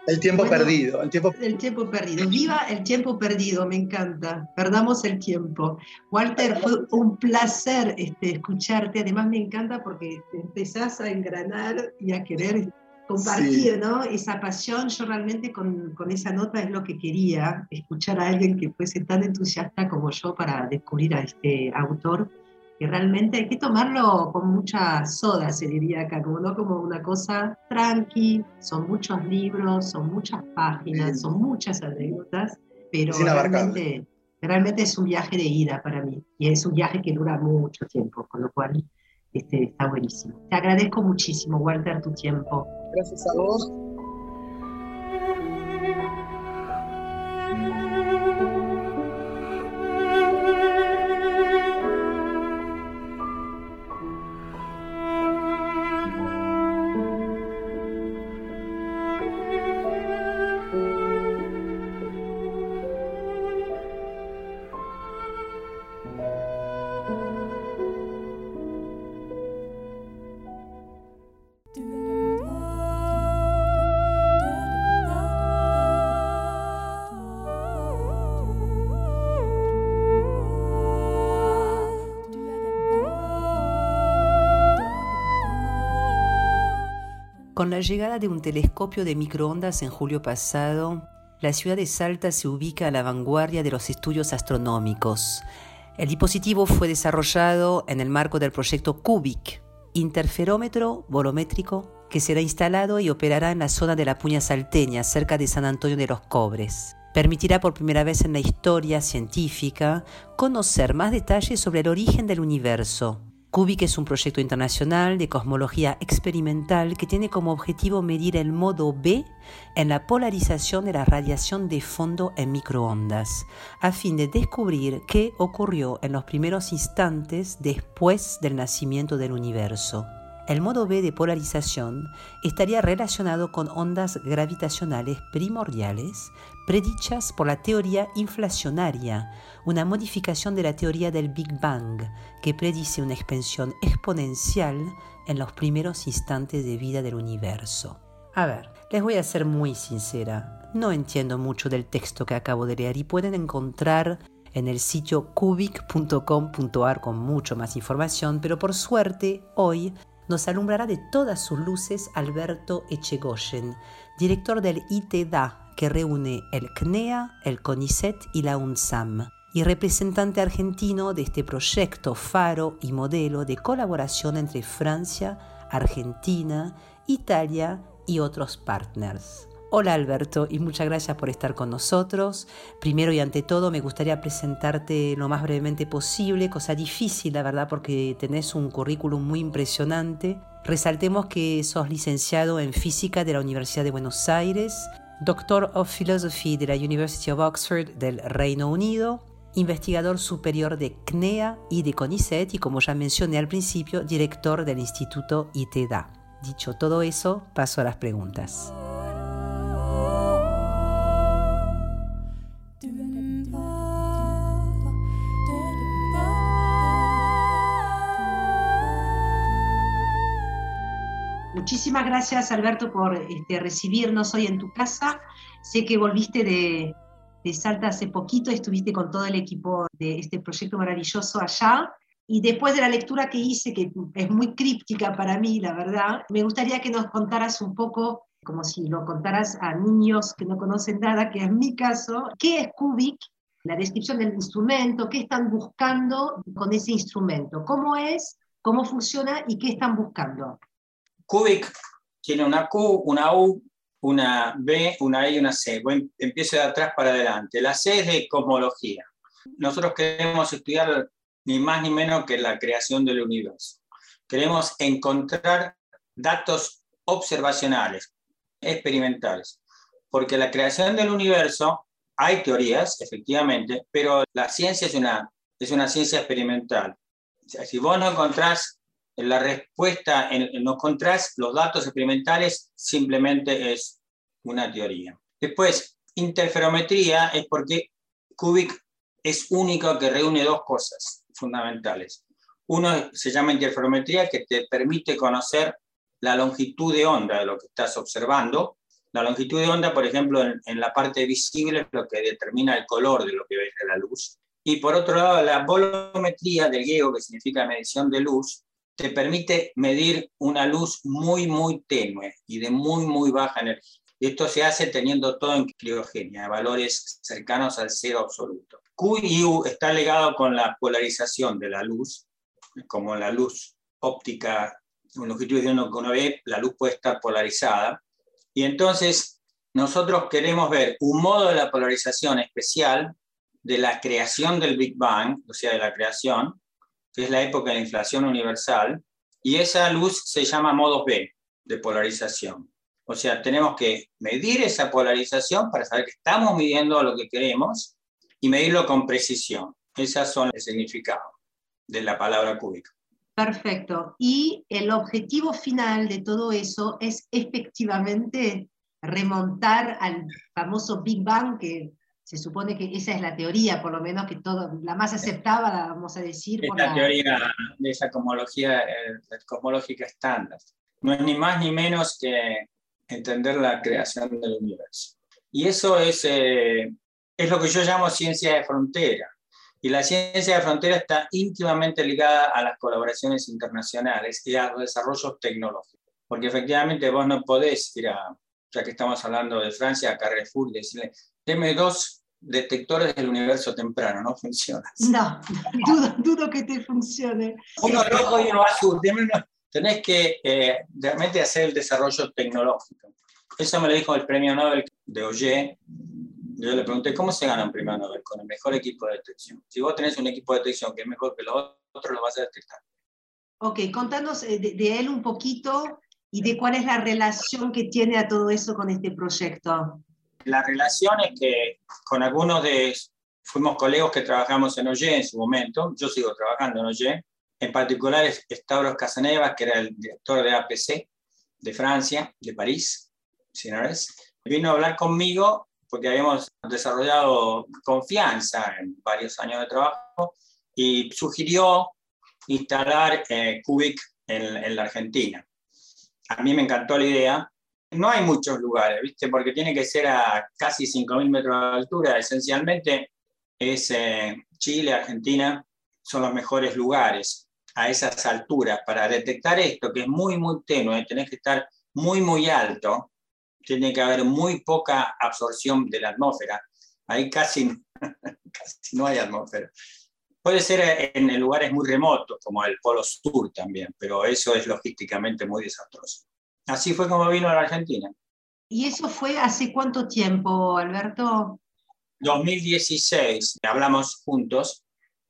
El tiempo bueno, perdido. El tiempo...
el tiempo perdido. Viva el tiempo perdido, me encanta. Perdamos el tiempo. Walter, fue un placer este, escucharte. Además, me encanta porque te empezás a engranar y a querer compartir sí. ¿no? esa pasión. Yo realmente con, con, esa nota es lo que quería, escuchar a alguien que fuese tan entusiasta como yo para descubrir a este autor que realmente hay que tomarlo con mucha soda, se diría acá, como no como una cosa tranqui, son muchos libros, son muchas páginas, son muchas anécdotas, pero realmente, realmente es un viaje de ida para mí, y es un viaje que dura mucho tiempo, con lo cual este, está buenísimo. Te agradezco muchísimo, Walter, tu tiempo.
Gracias a vos.
La llegada de un telescopio de microondas en julio pasado, la ciudad de Salta se ubica a la vanguardia de los estudios astronómicos. El dispositivo fue desarrollado en el marco del proyecto CUBIC, interferómetro volumétrico
que será instalado y operará en la zona de la Puña Salteña, cerca de San Antonio de los Cobres. Permitirá por primera vez en la historia científica conocer más detalles sobre el origen del universo, CUBIC es un proyecto internacional de cosmología experimental que tiene como objetivo medir el modo B en la polarización de la radiación de fondo en microondas, a fin de descubrir qué ocurrió en los primeros instantes después del nacimiento del universo. El modo B de polarización estaría relacionado con ondas gravitacionales primordiales predichas por la teoría inflacionaria, una modificación de la teoría del Big Bang que predice una expansión exponencial en los primeros instantes de vida del universo. A ver, les voy a ser muy sincera, no entiendo mucho del texto que acabo de leer y pueden encontrar en el sitio cubic.com.ar con mucho más información, pero por suerte hoy nos alumbrará de todas sus luces Alberto Echegoyen, director del ITDA, que reúne el CNEA, el CONICET y la UNSAM, y representante argentino de este proyecto faro y modelo de colaboración entre Francia, Argentina, Italia y otros partners. Hola Alberto y muchas gracias por estar con nosotros. Primero y ante todo me gustaría presentarte lo más brevemente posible, cosa difícil la verdad porque tenés un currículum muy impresionante. Resaltemos que sos licenciado en física de la Universidad de Buenos Aires, doctor of philosophy de la University of Oxford del Reino Unido, investigador superior de CNEA y de CONICET y como ya mencioné al principio, director del Instituto ITEDA. Dicho todo eso, paso a las preguntas.
Muchísimas gracias, Alberto, por este, recibirnos hoy en tu casa. Sé que volviste de, de Salta hace poquito, estuviste con todo el equipo de este proyecto maravilloso allá. Y después de la lectura que hice, que es muy críptica para mí, la verdad, me gustaría que nos contaras un poco, como si lo contaras a niños que no conocen nada, que es mi caso, ¿qué es Cubic? La descripción del instrumento, qué están buscando con ese instrumento, cómo es, cómo funciona y qué están buscando.
Cubic tiene una Q, una U, una B, una E y una C. Empiezo de atrás para adelante. La C es de cosmología. Nosotros queremos estudiar ni más ni menos que la creación del universo. Queremos encontrar datos observacionales, experimentales, porque la creación del universo, hay teorías, efectivamente, pero la ciencia es una, es una ciencia experimental. O sea, si vos no encontrás la respuesta en, no contrast, los datos experimentales simplemente es una teoría. Después, interferometría es porque Cubic es único que reúne dos cosas fundamentales. Uno se llama interferometría, que te permite conocer la longitud de onda de lo que estás observando. La longitud de onda, por ejemplo, en, la parte visible es lo que determina el color de lo que ves de la luz. Y por otro lado, la volumetría del griego, que significa medición de luz, te permite medir una luz muy, muy tenue y de muy, muy baja energía. Esto se hace teniendo todo en criogenia, valores cercanos al cero absoluto. Q y U está ligado con la polarización de la luz, como la luz óptica, en longitud de uno que uno ve, la luz puede estar polarizada. Y entonces nosotros queremos ver un modo de la polarización especial de la creación del Big Bang, o sea, de la creación, que es la época de la inflación universal, y esa luz se llama modo B de polarización. O sea, tenemos que medir esa polarización para saber que estamos midiendo lo que queremos y medirlo con precisión. Esas son el significado de la palabra cúbica.
Perfecto. Y el objetivo final de todo eso es efectivamente remontar al famoso Big Bang que se supone que esa es la teoría, por lo menos que todo, la más aceptada, vamos a decir.
Es la, teoría de esa cosmología, eh, cosmológica estándar. No es ni más ni menos que entender la creación del universo. Y eso es, eh, es lo que yo llamo ciencia de frontera. Y la ciencia de frontera está íntimamente ligada a las colaboraciones internacionales y a los desarrollos tecnológicos. Porque efectivamente vos no podés ir a, ya que estamos hablando de Francia, a Carrefour y decirle, deme dos detectores del universo temprano, no funciona.
No, dudo, dudo, que te funcione.
Uno rojo y uno azul, deme uno, tenés que eh, realmente hacer el desarrollo tecnológico. Eso me lo dijo el premio Nobel de Oye. Yo le pregunté, ¿cómo se gana un premio Nobel? Con el mejor equipo de detección. Si vos tenés un equipo de detección que es mejor que los otros, lo vas a detectar.
Ok, contanos eh, de, él un poquito y de cuál es la relación que tiene a todo eso con este proyecto.
La relación es que con algunos de, fuimos colegas que trabajamos en OYE en su momento, yo sigo trabajando en OYE, en particular Stavros Casanevas, que era el director de APC de Francia, de París, vino a hablar conmigo porque habíamos desarrollado confianza en varios años de trabajo y sugirió instalar eh, Cubic en, en, la Argentina. A mí me encantó la idea. No hay muchos lugares, ¿viste? Porque tiene que ser a casi 5.000 metros de altura. Esencialmente es eh, Chile, Argentina, son los mejores lugares a esas alturas para detectar esto, que es muy, muy tenue, tenés que estar muy, muy alto, tiene que haber muy poca absorción de la atmósfera. Ahí casi, casi no hay atmósfera. Puede ser en lugares muy remotos, como el Polo Sur también, pero eso es logísticamente muy desastroso. Así fue como vino a la Argentina.
¿Y eso fue hace cuánto tiempo, Alberto?
2016 hablamos juntos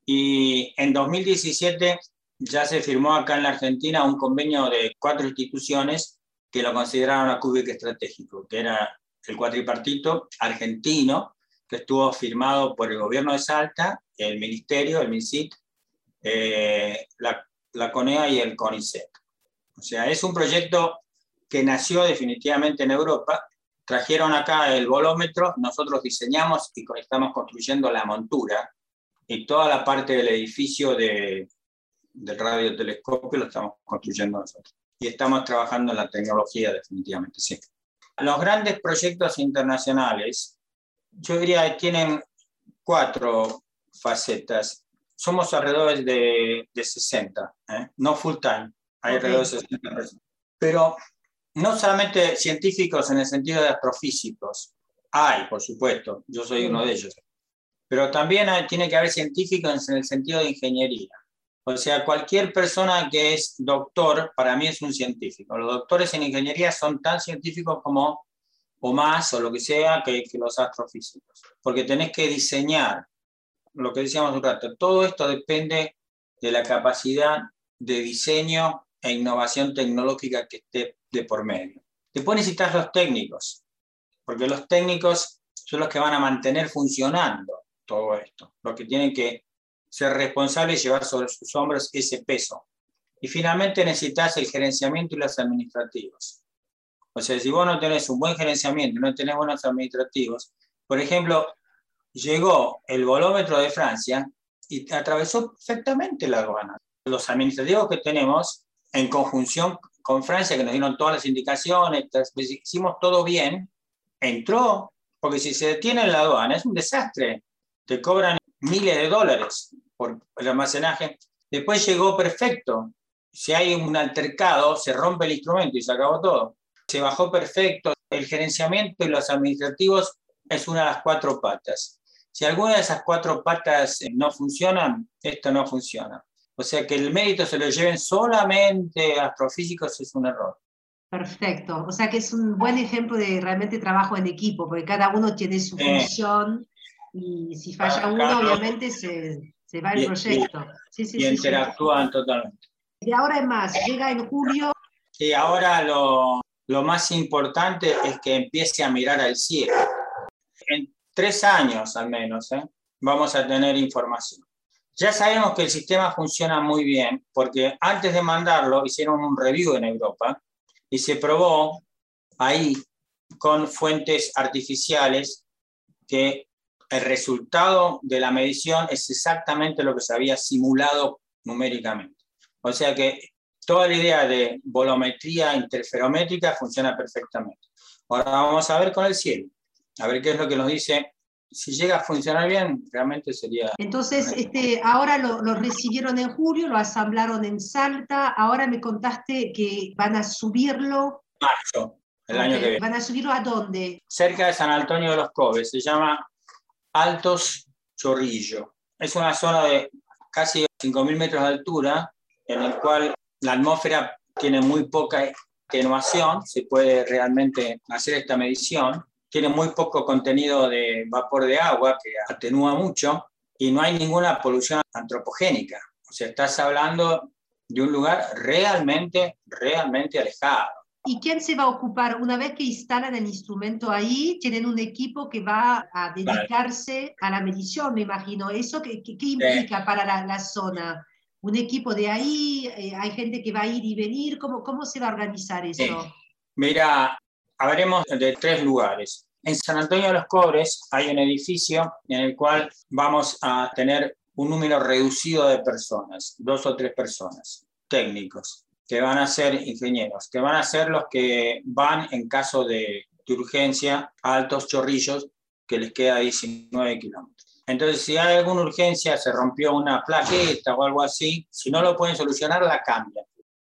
y en 2017 ya se firmó acá en la Argentina un convenio de cuatro instituciones que lo consideraron a Cubic estratégico, que era el cuatripartito argentino, que estuvo firmado por el gobierno de Salta, el ministerio, el MINSIT, eh, la, la CONEA y el CONICET. O sea, es un proyecto que nació definitivamente en Europa trajeron acá el volómetro, nosotros diseñamos y estamos construyendo la montura y toda la parte del edificio de, del radiotelescopio lo estamos construyendo nosotros. Y estamos trabajando en la tecnología definitivamente, sí. Los grandes proyectos internacionales, yo diría que tienen cuatro facetas. Somos alrededor de, de 60, ¿eh? no full time, hay alrededor de 60 personas. Pero no solamente científicos en el sentido de astrofísicos, hay, por supuesto, yo soy uno de ellos, pero también tiene que haber científicos en el sentido de ingeniería. O sea, cualquier persona que es doctor, para mí es un científico. Los doctores en ingeniería son tan científicos como, o más, o lo que sea, que, que los astrofísicos. Porque tenés que diseñar, lo que decíamos un rato, todo esto depende de la capacidad de diseño e innovación tecnológica que esté de por medio. Después necesitas los técnicos, porque los técnicos son los que van a mantener funcionando todo esto, los que tienen que ser responsables y llevar sobre sus hombros ese peso. Y finalmente necesitas el gerenciamiento y los administrativos. O sea, si vos no tenés un buen gerenciamiento, no tenés buenos administrativos, por ejemplo, llegó el volómetro de Francia y atravesó perfectamente la aduana. Los administrativos que tenemos, en conjunción con Francia, que nos dieron todas las indicaciones, pues, hicimos todo bien, entró, porque si se detiene en la aduana es un desastre, te cobran miles de dólares por el almacenaje. Después llegó perfecto, si hay un altercado, se rompe el instrumento y se acabó todo. Se bajó perfecto, el gerenciamiento y los administrativos es una de las cuatro patas. Si alguna de esas cuatro patas no funcionan, esto no funciona. O sea, que el mérito se lo lleven solamente astrofísicos es un error.
Perfecto. O sea que es un buen ejemplo de realmente trabajo en equipo, porque cada uno tiene su función y si falla uno, obviamente se, se, va el proyecto.
Sí, sí, y interactúan totalmente.
Y ahora es más, llega en julio.
Sí, ahora lo, lo más importante es que empiece a mirar al cielo. En tres años al menos ¿eh? vamos a tener información. Ya sabemos que el sistema funciona muy bien porque antes de mandarlo hicieron un review en Europa y se probó ahí con fuentes artificiales que el resultado de la medición es exactamente lo que se había simulado numéricamente. O sea que toda la idea de volumetría interferométrica funciona perfectamente. Ahora vamos a ver con el cielo, a ver qué es lo que nos dice si llega a funcionar bien, realmente sería...
Entonces, este, ahora lo, lo, recibieron en julio, lo asamblaron en Salta, ahora me contaste que van a subirlo...
Marzo, el año que viene.
¿Van a subirlo a dónde?
Cerca de San Antonio de los Cobes, se llama Altos Chorrillo. Es una zona de casi 5.000 metros de altura, en el cual la atmósfera tiene muy poca atenuación, se puede realmente hacer esta medición, tiene muy poco contenido de vapor de agua, que atenúa mucho, y no hay ninguna polución antropogénica. O sea, estás hablando de un lugar realmente, realmente alejado.
¿Y quién se va a ocupar? Una vez que instalan el instrumento ahí, tienen un equipo que va a dedicarse a la medición, me imagino. ¿Eso qué, qué, implica para la, la, zona? ¿Un equipo de ahí? Eh, ¿Hay gente que va a ir y venir? ¿Cómo, cómo se va a organizar eso?
Mira, hablaremos de tres lugares. En San Antonio de los Cobres hay un edificio en el cual vamos a tener un número reducido de personas, dos o tres personas, técnicos que van a ser ingenieros, que van a ser los que van en caso de, urgencia a altos chorrillos que les queda 19 kilómetros. Entonces, si hay alguna urgencia, se rompió una plaqueta o algo así, si no lo pueden solucionar, la cambian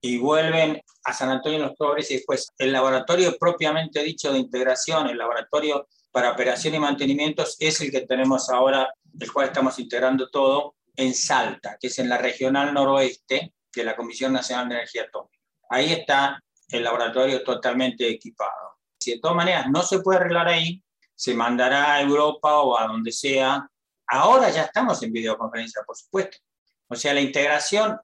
y vuelven a San Antonio de los Pobres y después el laboratorio propiamente dicho de integración, el laboratorio para operación y mantenimiento es el que tenemos ahora, el cual estamos integrando todo en Salta, que es en la regional noroeste, de la Comisión Nacional de Energía Atómica. Ahí está el laboratorio totalmente equipado. Si de todas maneras no se puede arreglar ahí, se mandará a Europa o a donde sea. Ahora ya estamos en videoconferencia, por supuesto. O sea, la integración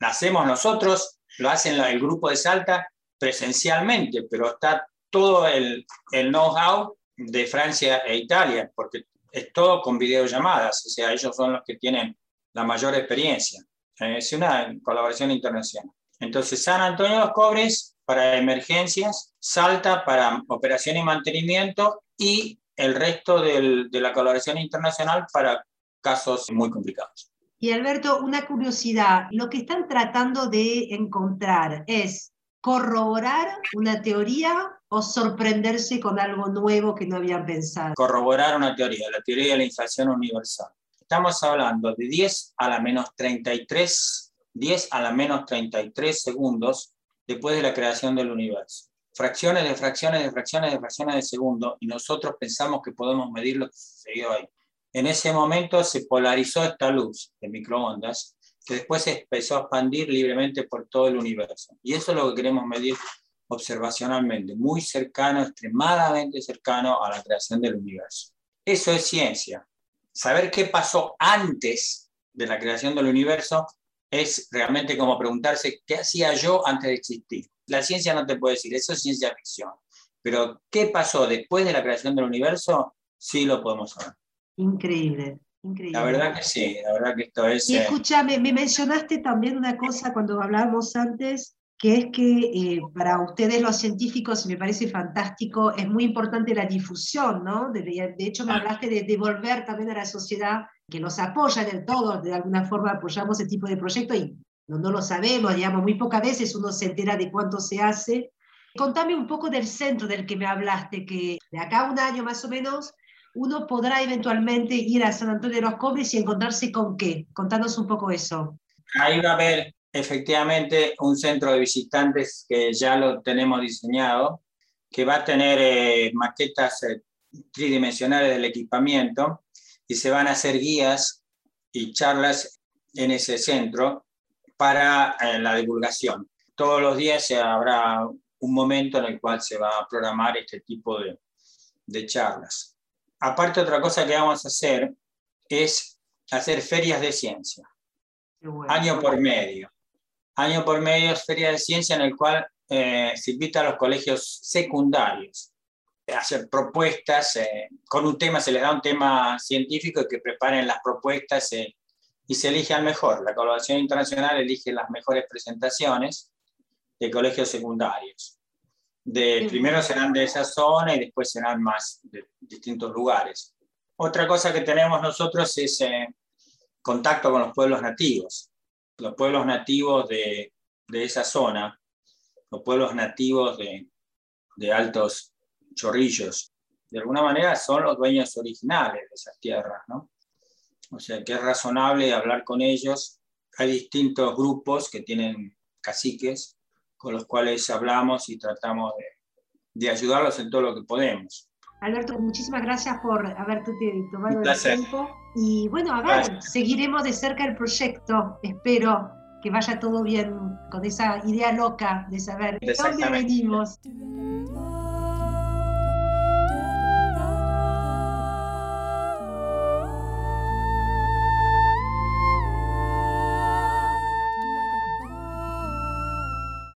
la hacemos nosotros, lo hacen el grupo de Salta presencialmente, pero está todo el, el know-how de Francia e Italia, porque es todo con videollamadas, o sea, ellos son los que tienen la mayor experiencia. Es una colaboración internacional. Entonces, San Antonio de los Cobres para emergencias, Salta para operación y mantenimiento y el resto del, de la colaboración internacional para casos muy complicados.
Y Alberto, una curiosidad, lo que están tratando de encontrar es corroborar una teoría o sorprenderse con algo nuevo que no habían pensado.
Corroborar una teoría, la teoría de la inflación universal. Estamos hablando de 10 a la menos 33, 10 a la menos 33 segundos después de la creación del universo. Fracciones de fracciones de fracciones de fracciones de segundo y nosotros pensamos que podemos medir lo que sucedió ahí. En ese momento se polarizó esta luz de microondas que después se empezó a expandir libremente por todo el universo. Y eso es lo que queremos medir observacionalmente, muy cercano, extremadamente cercano a la creación del universo. Eso es ciencia saber qué pasó antes de la creación del universo es realmente como preguntarse qué hacía yo antes de existir. La ciencia no te puede decir, eso es ciencia ficción. Pero qué pasó después de la creación del universo, sí lo podemos saber.
Increíble. Increíble.
La verdad que sí, la verdad que esto es...
Y eh, escúchame, me mencionaste también una cosa cuando hablábamos antes que es que eh, para ustedes los científicos, me parece fantástico, es muy importante la difusión, ¿no? De, de hecho, me hablaste de devolver también a la sociedad que los apoya del todo, de alguna forma apoyamos ese tipo de proyectos y no, no lo sabemos, digamos, muy pocas veces uno se entera de cuánto se hace. Contame un poco del centro del que me hablaste, que de acá a un año más o menos uno podrá eventualmente ir a San Antonio de los Cobres y encontrarse con qué. Contanos un poco eso.
Ahí va a haber efectivamente un centro de visitantes que ya lo tenemos diseñado, que va a tener eh, maquetas eh, tridimensionales del equipamiento y se van a hacer guías y charlas en ese centro para eh, la divulgación. Todos los días habrá un momento en el cual se va a programar este tipo de, de charlas. Aparte, otra cosa que vamos a hacer es hacer ferias de ciencia, año por medio año por medio es Feria de Ciencia en el cual eh, se invita a los colegios secundarios a hacer propuestas, eh, con un tema, se les da un tema científico y que preparen las propuestas eh, y se elige al mejor. La colaboración internacional elige las mejores presentaciones de colegios secundarios. De, primero serán de esa zona y después serán más de distintos lugares. Otra cosa que tenemos nosotros es contacto con los pueblos nativos los pueblos nativos de, esa zona, los pueblos nativos de, Altos Chorrillos, de alguna manera son los dueños originales de esas tierras, ¿no? O sea que es razonable hablar con ellos. Hay distintos grupos que tienen caciques con los cuales hablamos y tratamos de, de ayudarlos en todo lo que podemos.
Alberto, muchísimas gracias por haberte tomado el tiempo. Y bueno, a ver, seguiremos de cerca el proyecto, espero. que vaya todo bien con esa idea loca de saber de dónde venimos.